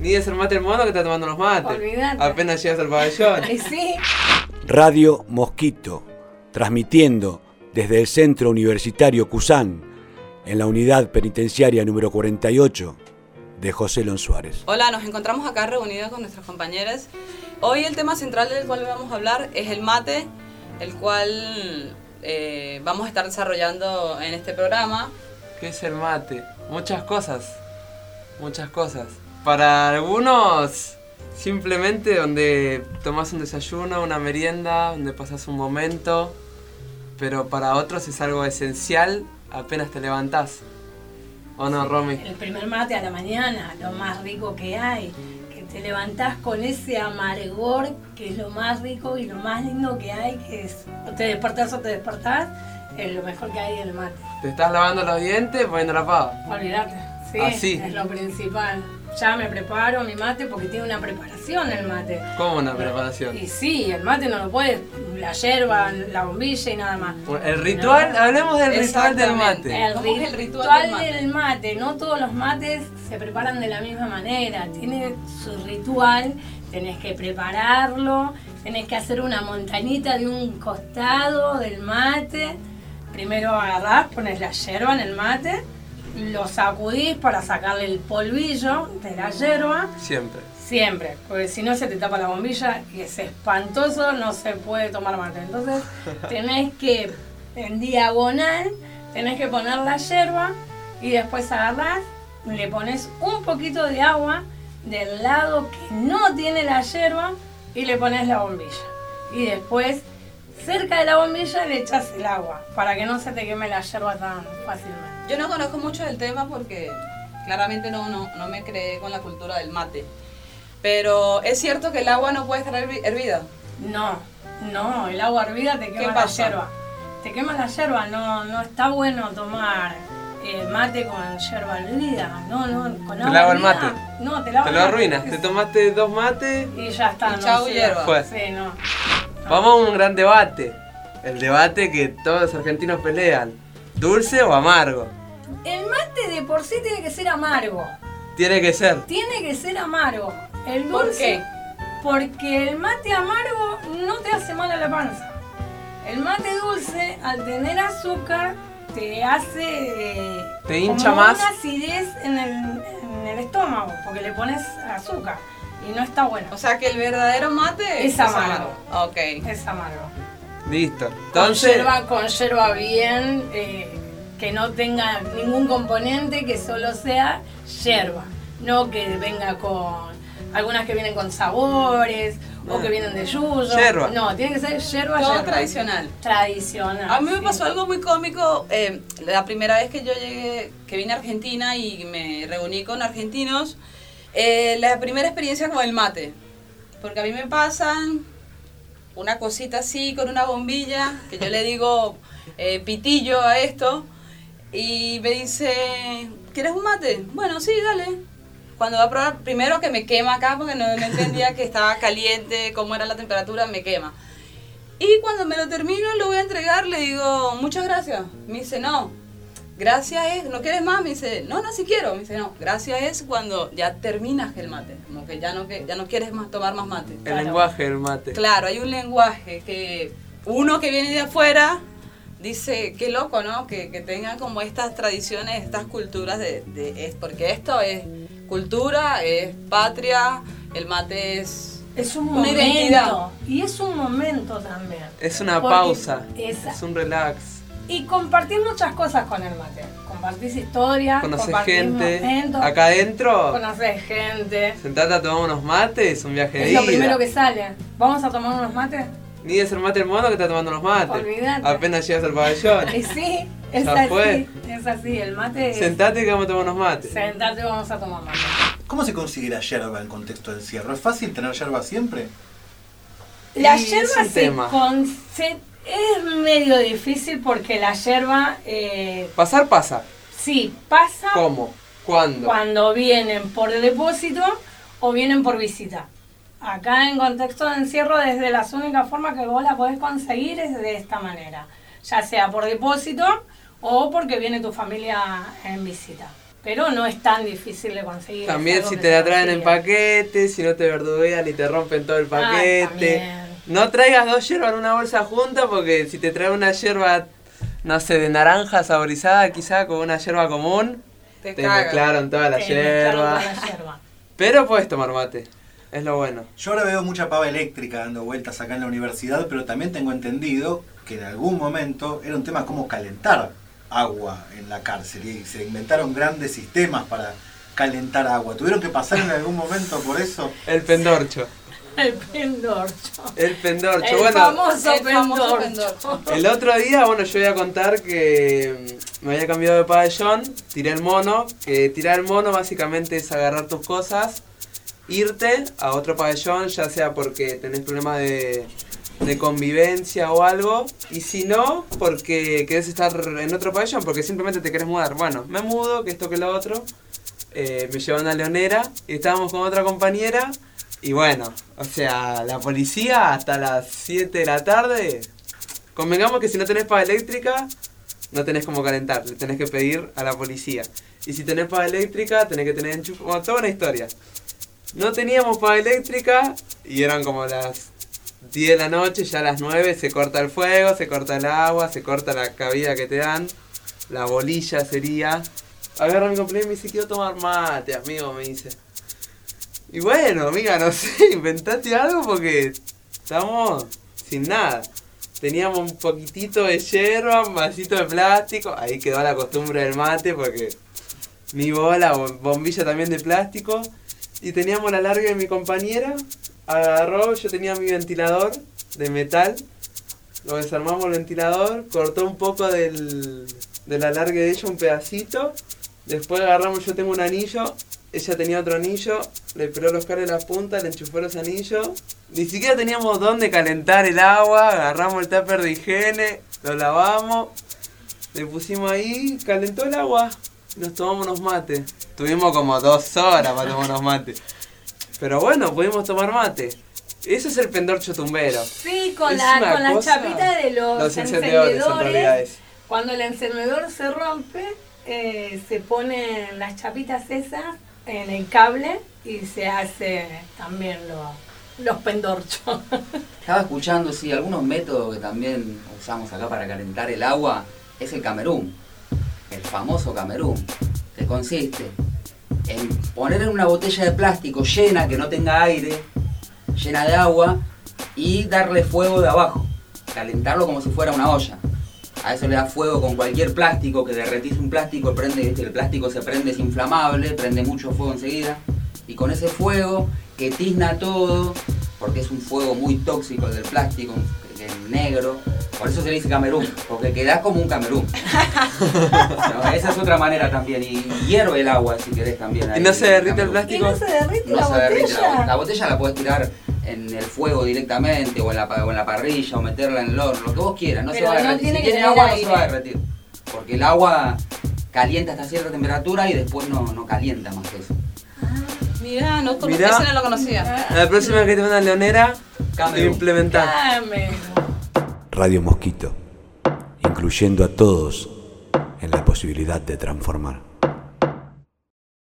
Ni de ser mate el mono que está tomando los mates. Olvídate. Apenas llegas al pabellón. Y sí, Radio Mosquito, transmitiendo desde el Centro Universitario Cusán, en la unidad penitenciaria número 48 de José Lon Suárez. Hola, nos encontramos acá reunidos con nuestros compañeros. Hoy el tema central del cual vamos a hablar es el mate, el cual eh, vamos a estar desarrollando en este programa. ¿Qué es el mate? Muchas cosas. Muchas cosas. Para algunos, simplemente donde tomas un desayuno, una merienda, donde pasas un momento. Pero para otros es algo esencial apenas te levantás. ¿O no, Romy? el primer mate a la mañana, lo más rico que hay. Que te levantás con ese amargor, que es lo más rico y lo más lindo que hay, que es o te despertás o te despertás, es lo mejor que hay el mate. Te estás lavando los dientes poniendo la pava. Olvídate, sí, Así. es lo principal. Ya me preparo mi mate porque tiene una preparación el mate. ¿Cómo una preparación? Y sí, el mate no lo puedes, la yerba, la bombilla y nada más. El ritual, hablemos del ritual del mate. El ¿Cómo es el ritual, ritual del mate? del mate, no todos los mates se preparan de la misma manera, tiene su ritual, tenés que prepararlo, tenés que hacer una montañita de un costado del mate, primero agarrás, pones la yerba en el mate, lo sacudís para sacarle el polvillo de la yerba, Siempre. Siempre, porque si no se te tapa la bombilla y es espantoso, no se puede tomar mate. Entonces tenés que, en diagonal, tenés que poner la yerba y después agarrás, le pones un poquito de agua del lado que no tiene la yerba y le pones la bombilla. Y después, cerca de la bombilla, le echas el agua para que no se te queme la yerba tan fácilmente. Yo no conozco mucho del tema porque claramente no, no, no me creé con la cultura del mate. Pero es cierto que el agua no puede estar hervi- hervida. No, no, el agua hervida te quema la yerba. Te quema la yerba, no, no está bueno tomar eh, mate con yerba hervida. No, no, con Te agua lava el mate. No, te lava Te lo arruinas. Te tomaste dos mates. Y ya está. Y no chau, sirve. hierba. Fue. Sí, no. Vamos a un gran debate. El debate que todos los argentinos pelean. ¿Dulce o amargo? El mate de por sí tiene que ser amargo. Tiene que ser. Tiene que ser amargo. El ¿Por dulce, qué? Porque el mate amargo no te hace mal a la panza. El mate dulce, al tener azúcar, te hace. eh, Te hincha como más. Una acidez en el, en el estómago, porque le pones azúcar. Y no está bueno. O sea que el verdadero mate Es amargo. Ok. Es amargo. Listo. Entonces, yerba, con yerba bien, eh, que no tenga ningún componente, que solo sea yerba. No que venga con. Algunas que vienen con sabores o No. que vienen de yuyo. Yerba. No, tiene que ser yerba. Todo yerba. tradicional. Tradicional. A mí me pasó algo muy cómico eh, la primera vez que yo llegué, que vine a Argentina y me reuní con argentinos. Eh, la primera experiencia con el mate. Porque a mí me pasan una cosita así con una bombilla, que yo le digo eh, pitillo a esto, y me dice, ¿quieres un mate? Bueno, sí, dale. Cuando va a probar, primero que me quema acá porque no, no entendía que estaba caliente, cómo era la temperatura, me quema. Y cuando me lo termino, lo voy a entregar, le digo, muchas gracias. Me dice, no, gracias es, ¿no quieres más? Me dice, no, no, sí quiero. Me dice, no, gracias es cuando ya terminas el mate, como que ya no, que, ya no quieres más tomar más mate. el lenguaje del mate. Claro, hay un lenguaje que uno que viene de afuera dice, qué loco, ¿no? Que, que tengan como estas tradiciones, estas culturas de, de- es porque esto es cultura, es patria, el mate es Es un momento. Y es un momento también. Es una Porque pausa. esa- Es un relax. Y compartir muchas cosas con el mate. Compartís historia, Conoces compartís gente. momentos, Acá adentro, Conoces gente. sentate a tomar unos mates, es un viaje de Es lo ida. primero que sale. ¿Vamos a tomar unos mates? Ni de ser mate el mono que está tomando los mates. Olvídate. Apenas llegas al pabellón. Y sí, es Ya así. fue. Es así. El mate es. Sentate que vamos a tomar unos mates. Sentate, vamos a tomar mate. ¿Cómo se consigue la yerba en contexto de encierro? ¿Es fácil tener yerba siempre? La Y es yerba un se, tema. con- se- es medio difícil porque la yerba, eh, Pasar pasa. sí, pasa ¿Cómo? ¿Cuándo? cuando vienen por depósito o vienen por visita. Acá en contexto de encierro, desde las únicas formas que vos la podés conseguir es de esta manera. Ya sea por depósito o porque viene tu familia en visita. Pero no es tan difícil de conseguir. También si te la traen en paquete, si no te verduguean y te rompen todo el Ah, paquete. No traigas dos hierbas en una bolsa junta porque si te trae una hierba, no sé, de naranja saborizada quizá con una hierba común, Te, te mezclaron toda la Te hierba. toda la yerba. Pero puedes tomar mate, es lo bueno. Yo ahora veo mucha pava eléctrica dando vueltas acá en la universidad, pero también tengo entendido que en algún momento era un tema cómo calentar agua en la cárcel y se inventaron grandes sistemas para calentar agua. ¿Tuvieron que pasar en algún momento por eso? El pendorcho. El pendorcho. El pendorcho. El bueno, famoso el famoso pendorcho. pendorcho. El otro día, bueno, yo voy a contar que mm, me había cambiado de pabellón, tiré el mono, que tirar el mono básicamente es agarrar tus cosas, irte a otro pabellón, ya sea porque tenés problemas de, de convivencia o algo, y si no, porque querés estar en otro pabellón, porque simplemente te querés mudar. Bueno, me mudo, que esto que lo otro, eh, me llevan a Leonera, y estábamos con otra compañera, y bueno, o sea, la policía hasta las 7 de la tarde Convengamos que si no tenés pava eléctrica, no tenés como calentar, le tenés que pedir a la policía. Y si tenés pava eléctrica, tenés que tener enchufe, bueno, toda una historia. No teníamos pava eléctrica y eran como las 10 de la noche, ya a las 9 se corta el fuego, se corta el agua, se corta la cabida que te dan, la bolilla sería. Agarra mi compañero y me dice, quiero tomar mate, amigo, me dice. Y bueno, amiga, no sé, inventate algo porque estamos sin nada. Teníamos un poquitito de hierba, un vasito de plástico. Ahí quedó la costumbre del mate porque mi bola, bom- bombilla también de plástico. Y teníamos la larga de mi compañera. Agarró, yo tenía mi ventilador de metal. Lo desarmamos el ventilador, cortó un poco del, del alargue de ella, un pedacito. Después agarramos, yo tengo un anillo, ella tenía otro anillo, le peló los cables de las puntas, le enchufó los anillos. Ni siquiera teníamos dónde calentar el agua, agarramos el tupper de higiene, lo lavamos, le pusimos ahí, calentó el agua, nos tomamos unos mates. Tuvimos como dos horas para tomar unos mates. Pero bueno, pudimos tomar mate. Ese es el pendorcho tumbero. Sí, con Es la, con la chapita de los, Los encendedores. Cuando el encendedor se rompe, eh, se ponen las chapitas esas en el cable y se hace también lo- los pendorchos. Estaba escuchando, sí, algunos métodos que también usamos acá para calentar el agua es el camerún, el famoso camerún, que consiste en poner en una botella de plástico llena, que no tenga aire, llena de agua, y darle fuego de abajo, calentarlo como si fuera una olla. A eso le da fuego con cualquier plástico, que derretís un plástico, prende, el plástico se prende, es inflamable, prende mucho fuego enseguida. Y con ese fuego que tizna todo, porque es un fuego muy tóxico el del plástico, es negro, por eso se le dice camerún, porque quedás como un camerún. No, esa es otra manera también, y hierve el agua si querés también. ¿Y no se derrite el camerún. ¿Y plástico? no se derrite No la se derrite la, botella? la botella la puedes tirar en el fuego directamente o en la, pa- o en la parrilla o meterla en el horno, lo que vos quieras, no Pero se va a no derretir. tiene si tiene agua no se va a derretir. Porque el agua calienta hasta cierta temperatura y después no, no calienta más que eso. Mirá, no, Mirá. no lo conocía. La próxima vez que te una leonera, Camerún. implementar. Radio Mosquito, incluyendo a todos en la posibilidad de transformar.